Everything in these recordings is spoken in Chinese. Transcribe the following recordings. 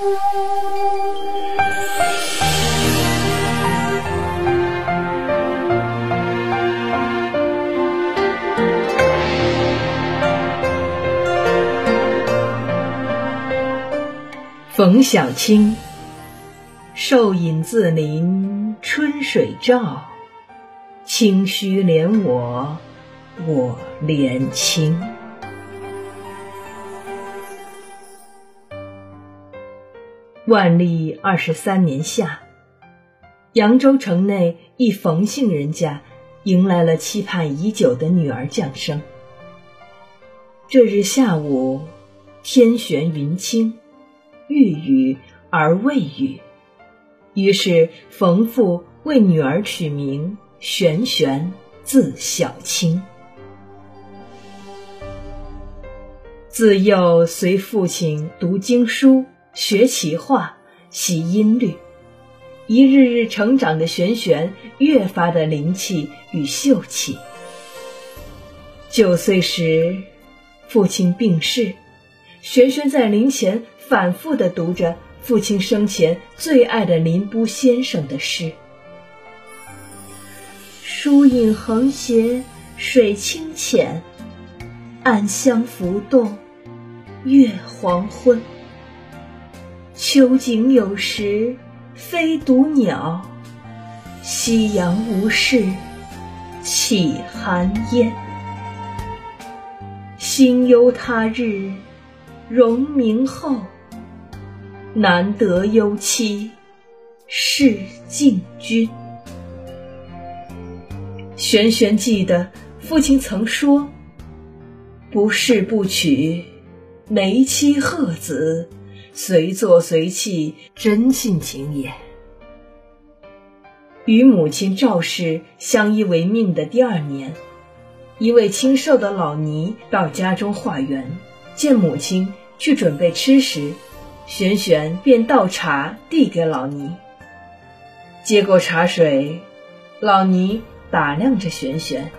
冯小青，瘦影自林春水照，清虚怜我，我怜清。万历二十三年夏，扬州城内一冯姓人家迎来了期盼已久的女儿降生。这日下午，天悬云清。欲雨而未雨，于是冯父为女儿取名玄玄，字小青。自幼随父亲读经书、学其画、习音律，一日日成长的玄玄越发的灵气与秀气。九岁时，父亲病逝，玄玄在灵前。反复的读着父亲生前最爱的林波先生的诗：“疏影横斜水清浅，暗香浮动月黄昏。秋景有时飞独鸟，夕阳无事起寒烟。心忧他日荣名后。”难得忧妻是敬君。玄玄记得父亲曾说：“不是不娶，梅妻鹤子，随做随弃，真性情也。”与母亲赵氏相依为命的第二年，一位清瘦的老尼到家中化缘，见母亲去准备吃食。玄玄便倒茶递给老尼，接过茶水，老尼打量着玄玄，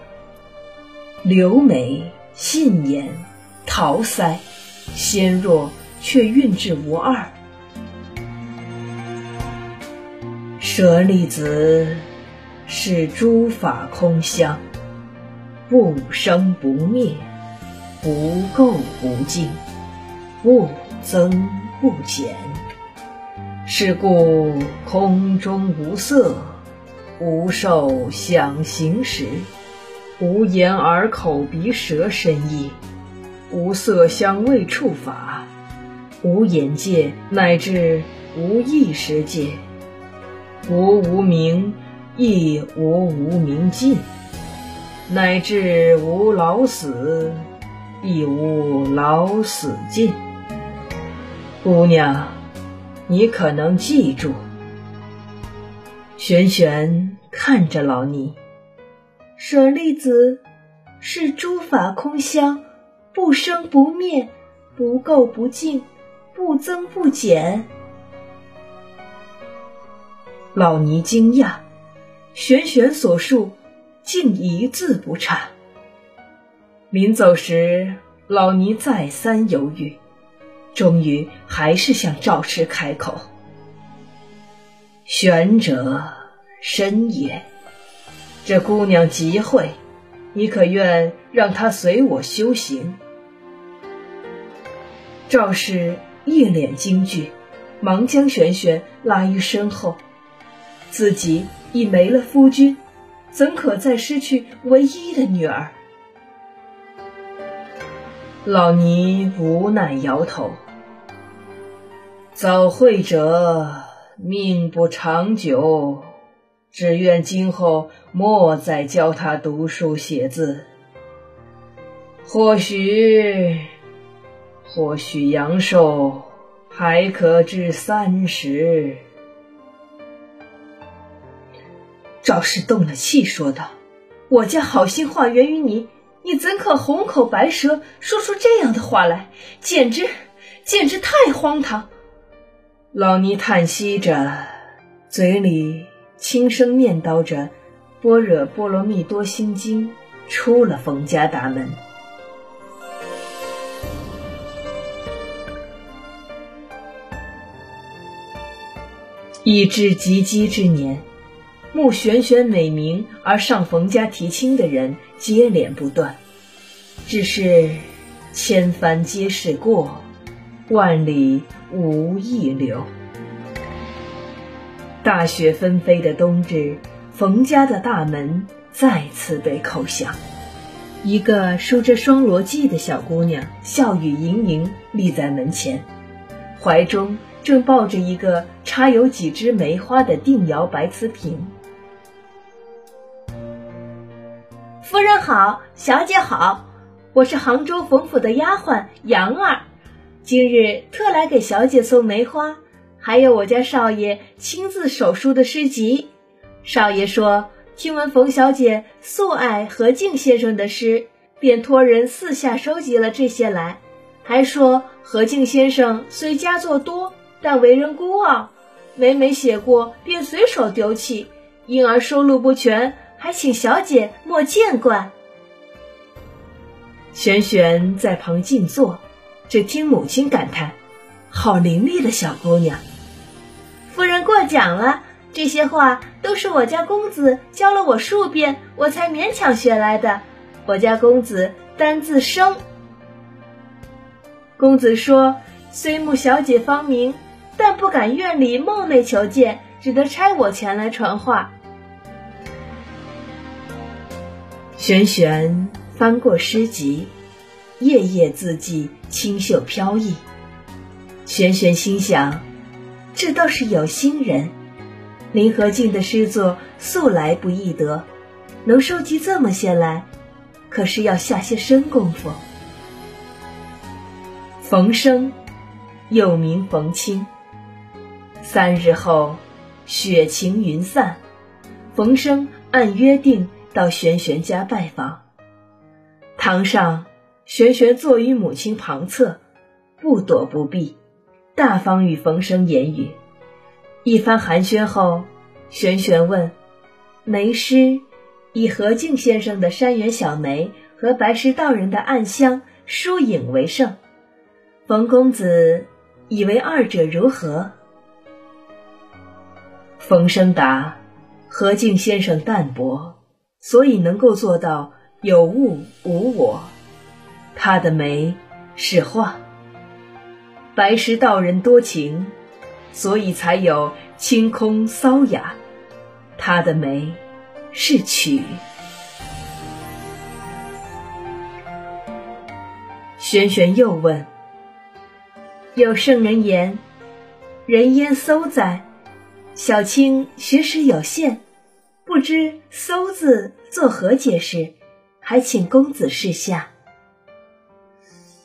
柳眉、杏眼、桃腮，纤弱却韵致无二。舍利子是诸法空相，不生不灭，不垢不净，不增。不减，是故空中无色，无受想行识，无眼耳口鼻舌身意，无色香味触法，无眼界乃至无意识界，无无明亦无无明尽，乃至无老死亦无老死尽。姑娘，你可能记住。玄玄看着老尼，舍利子是诸法空相，不生不灭，不垢不净，不增不减。老尼惊讶，玄玄所述竟一字不差。临走时，老尼再三犹豫。终于还是向赵氏开口：“玄者深也，这姑娘极慧，你可愿让她随我修行？”赵氏一脸惊惧，忙将玄玄拉于身后，自己已没了夫君，怎可再失去唯一的女儿？老尼无奈摇头：“早慧者命不长久，只愿今后莫再教他读书写字。或许，或许阳寿还可至三十。”赵氏动了气，说道：“我家好心话源于你。”你怎可红口白舌说出这样的话来？简直，简直太荒唐！老尼叹息着，嘴里轻声念叨着《般若波罗蜜多心经》，出了冯家大门。已至及笄之年，慕玄玄美名而上冯家提亲的人接连不断，只是千帆皆是过，万里无一留。大雪纷飞的冬日，冯家的大门再次被叩响。一个梳着双罗髻的小姑娘，笑语盈盈立在门前，怀中正抱着一个插有几枝梅花的定窑白瓷瓶。夫人好，小姐好，我是杭州冯府的丫鬟杨儿，今日特来给小姐送梅花。还有我家少爷亲自手书的诗集，少爷说听闻冯小姐素爱何敬先生的诗，便托人四下收集了这些来。还说何敬先生虽佳作多，但为人孤傲，每每写过便随手丢弃，因而收录不全，还请小姐莫见怪。玄玄在旁静坐，只听母亲感叹：“好伶俐的小姑娘。”夫人过奖了，这些话都是我家公子教了我数遍，我才勉强学来的。我家公子单字生。公子说，虽慕小姐芳名，但不敢院里冒昧求见，只得差我前来传话。玄玄翻过诗集，页页字迹清秀飘逸。玄玄心想。这倒是有心人，林和靖的诗作素来不易得，能收集这么些来，可是要下些深功夫。冯生，又名冯清。三日后，雪晴云散，冯生按约定到玄玄家拜访。堂上，玄玄坐于母亲旁侧，不躲不避。大方与冯生言语，一番寒暄后，玄玄问：“梅诗以何敬先生的山园小梅和白石道人的暗香疏影为胜，冯公子以为二者如何？”冯生答：“何敬先生淡泊，所以能够做到有物无我。他的眉是画。”白石道人多情，所以才有清空骚雅。他的眉是曲。玄玄又问：“有圣人言，人焉搜哉？小青学识有限，不知‘搜’字作何解释？还请公子示下。”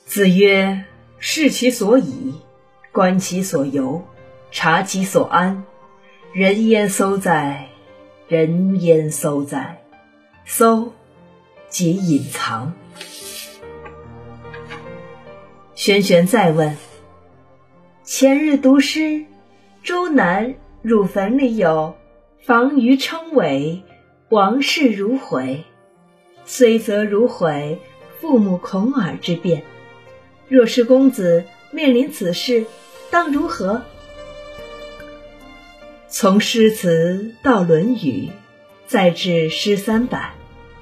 子曰。视其所以，观其所由，察其所安。人焉搜哉？人焉搜哉？搜，即隐藏。玄玄再问：前日读诗，周南汝坟里有“房余称伟，王室如毁，虽则如毁，父母恐耳”之辩。若是公子面临此事，当如何？从诗词到《论语》，再至诗三百，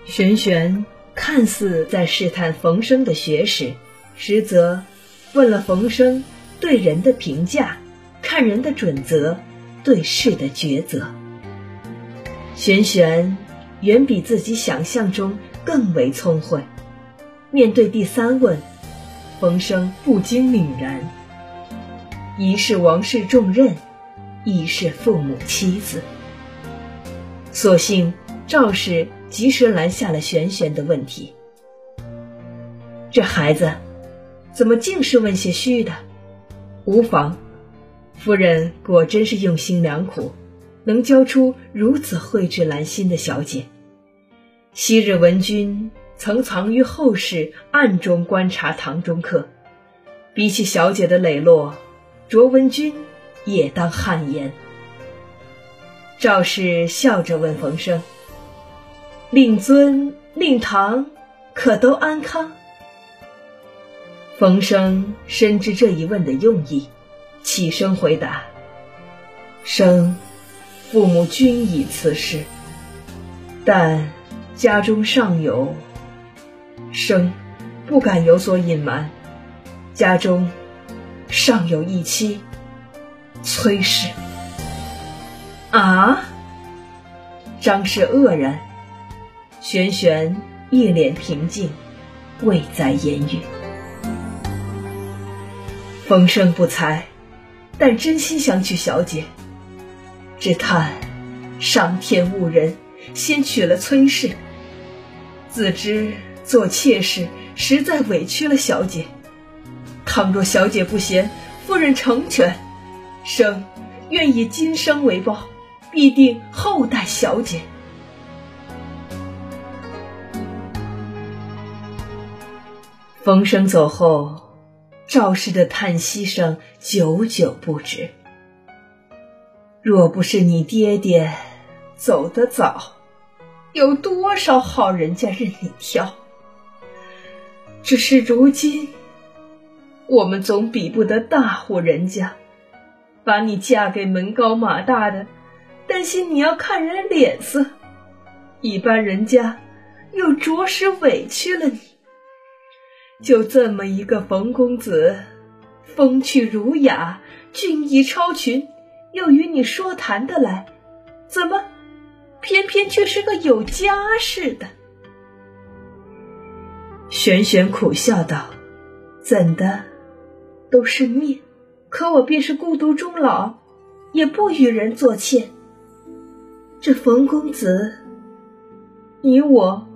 玄玄看似在试探冯生的学识，实则问了冯生对人的评价、看人的准则、对事的抉择。玄玄远比自己想象中更为聪慧，面对第三问。冯生不禁凛然，一是王室重任，一是父母妻子。所幸赵氏及时拦下了玄玄的问题。这孩子怎么净是问些虚的？无妨，夫人果真是用心良苦，能教出如此蕙质兰心的小姐。昔日文君。曾藏于后室，暗中观察堂中客。比起小姐的磊落，卓文君也当汗颜。赵氏笑着问冯生：“令尊、令堂，可都安康？”冯生深知这一问的用意，起身回答：“生父母均已辞世，但家中尚有生，不敢有所隐瞒。家中尚有一妻崔氏。啊！张氏愕然，玄玄一脸平静，未再言语。风声不才，但真心想娶小姐。只叹上天误人，先娶了崔氏。自知做妾室实在委屈了小姐，倘若小姐不嫌，夫人成全，生愿以今生为报，必定厚待小姐。风声走后。赵氏的叹息声久久不止。若不是你爹爹走得早，有多少好人家任你挑？只是如今，我们总比不得大户人家，把你嫁给门高马大的，担心你要看人脸色；一般人家又着实委屈了你。就这么一个冯公子，风趣儒雅，俊逸超群，又与你说谈得来，怎么偏偏却是个有家室的？玄玄苦笑道：“怎的，都是命。可我便是孤独终老，也不与人做妾。这冯公子，你我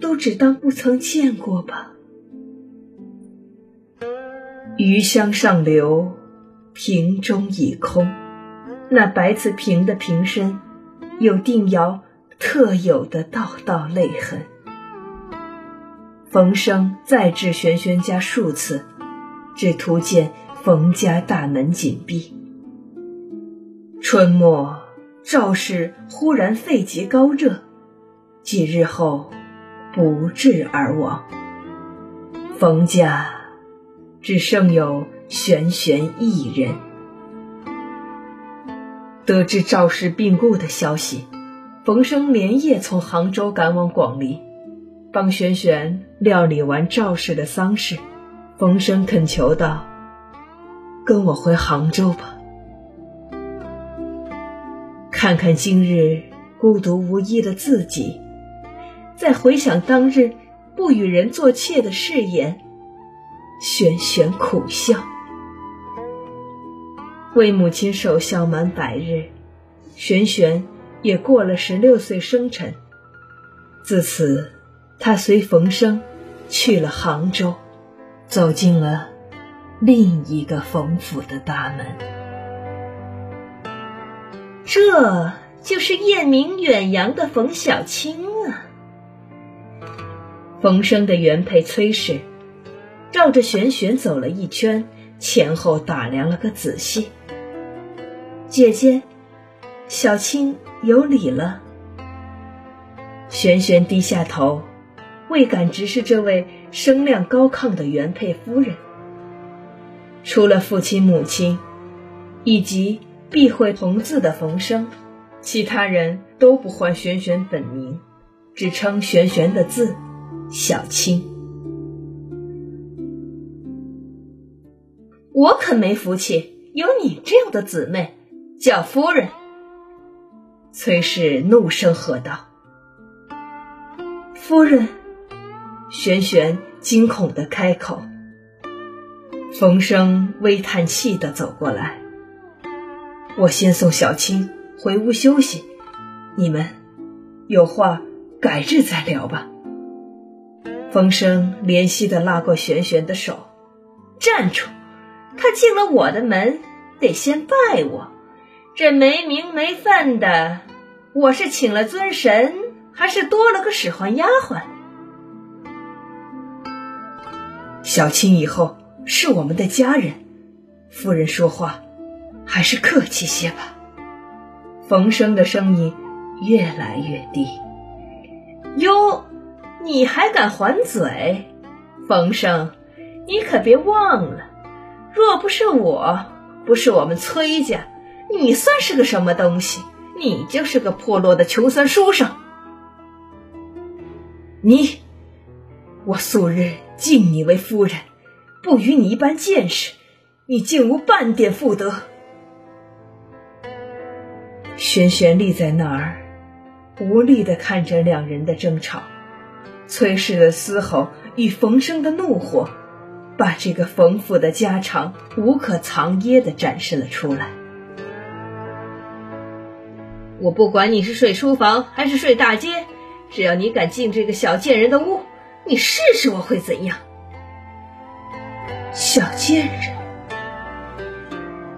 都只当不曾见过吧。”余香上流，瓶中已空。那白瓷瓶的瓶身，有定窑特有的道道泪痕。冯生再至玄轩家数次，只图见冯家大门紧闭。春末赵氏忽然肺疾高热，几日后不治而亡。冯家。只剩有玄玄一人。得知赵氏病故的消息，冯生连夜从杭州赶往广陵，帮玄玄料理完赵氏的丧事。冯生恳求道：“跟我回杭州吧，看看今日孤独无依的自己，再回想当日不与人做妾的誓言。”玄玄苦笑，为母亲守孝满百日，玄玄也过了十六岁生辰。自此，他随冯生去了杭州，走进了另一个冯府的大门。这就是艳名远扬的冯小青啊！冯生的原配崔氏。绕着玄玄走了一圈，前后打量了个仔细。姐姐，小青有礼了。玄玄低下头，未敢直视这位声量高亢的原配夫人。除了父亲、母亲，以及避讳同字的冯生，其他人都不唤玄玄本名，只称玄玄的字小青。我可没福气，有你这样的姊妹，叫夫人。崔氏怒声喝道：“夫人！”玄玄惊恐的开口。冯生微叹气的走过来：“我先送小青回屋休息，你们有话改日再聊吧。”冯生怜惜的拉过玄玄的手：“站住！”他进了我的门，得先拜我。这没名没分的，我是请了尊神，还是多了个使唤丫鬟？小青以后是我们的家人，夫人说话还是客气些吧。冯生的声音越来越低。哟，你还敢还嘴？冯生，你可别忘了。若不是我，不是我们崔家，你算是个什么东西？你就是个破落的穷酸书生。你，我素日敬你为夫人，不与你一般见识，你竟无半点妇德。轩轩立在那儿，无力的看着两人的争吵，崔氏的嘶吼与冯生的怒火，把这个冯府的家常无可藏掖的展示了出来。我不管你是睡书房还是睡大街，只要你敢进这个小贱人的屋，你试试我会怎样？小贱人，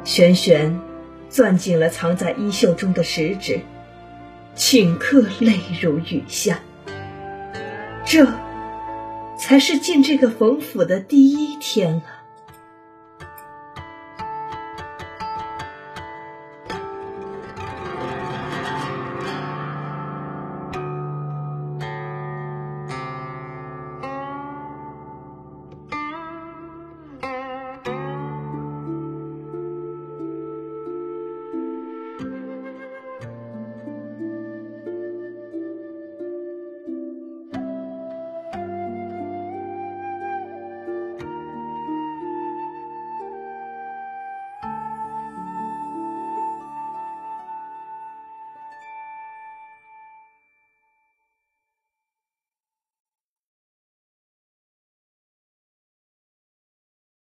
玄玄攥紧了藏在衣袖中的食指，顷刻泪如雨下。这才是进这个冯府的第一天啊！